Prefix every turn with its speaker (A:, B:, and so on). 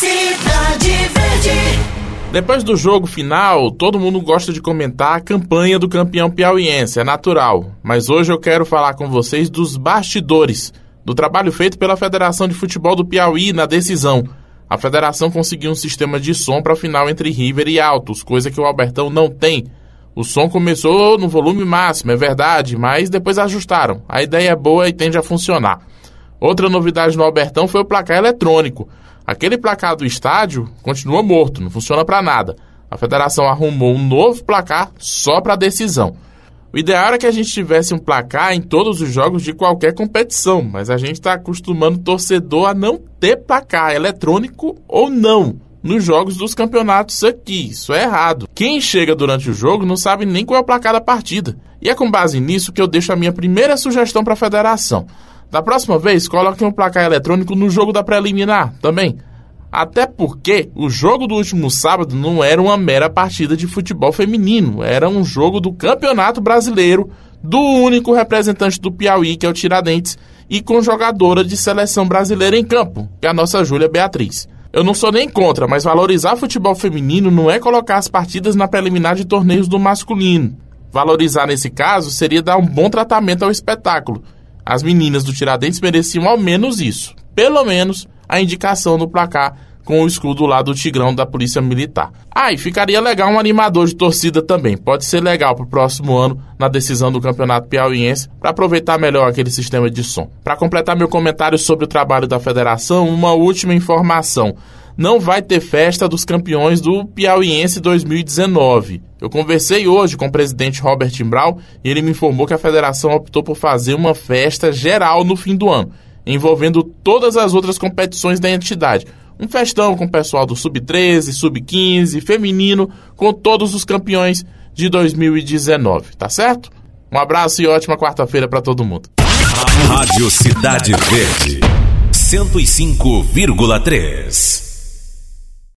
A: Cidade Verde.
B: Depois do jogo final, todo mundo gosta de comentar a campanha do campeão piauiense, é natural. Mas hoje eu quero falar com vocês dos bastidores, do trabalho feito pela Federação de Futebol do Piauí na decisão. A federação conseguiu um sistema de som para a final entre River e Altos, coisa que o Albertão não tem. O som começou no volume máximo, é verdade, mas depois ajustaram. A ideia é boa e tende a funcionar. Outra novidade no Albertão foi o placar eletrônico. Aquele placar do estádio continua morto, não funciona para nada. A federação arrumou um novo placar só para decisão. O ideal era que a gente tivesse um placar em todos os jogos de qualquer competição, mas a gente está acostumando o torcedor a não ter placar, eletrônico ou não, nos jogos dos campeonatos aqui. Isso é errado. Quem chega durante o jogo não sabe nem qual é o placar da partida. E é com base nisso que eu deixo a minha primeira sugestão para a federação. Da próxima vez, coloque um placar eletrônico no jogo da preliminar também. Até porque o jogo do último sábado não era uma mera partida de futebol feminino, era um jogo do Campeonato Brasileiro, do único representante do Piauí, que é o Tiradentes, e com jogadora de seleção brasileira em campo, que é a nossa Júlia Beatriz. Eu não sou nem contra, mas valorizar futebol feminino não é colocar as partidas na preliminar de torneios do masculino. Valorizar nesse caso seria dar um bom tratamento ao espetáculo. As meninas do Tiradentes mereciam ao menos isso. Pelo menos a indicação no placar com o escudo lá do Tigrão da Polícia Militar. Ah, e ficaria legal um animador de torcida também. Pode ser legal para o próximo ano na decisão do Campeonato Piauiense para aproveitar melhor aquele sistema de som. Para completar meu comentário sobre o trabalho da federação, uma última informação. Não vai ter festa dos campeões do Piauiense 2019. Eu conversei hoje com o presidente Robert Imbral e ele me informou que a federação optou por fazer uma festa geral no fim do ano envolvendo todas as outras competições da entidade. Um festão com o pessoal do Sub-13, Sub-15, feminino, com todos os campeões de 2019, tá certo? Um abraço e ótima quarta-feira para todo mundo.
C: Rádio Cidade Verde, 105,3.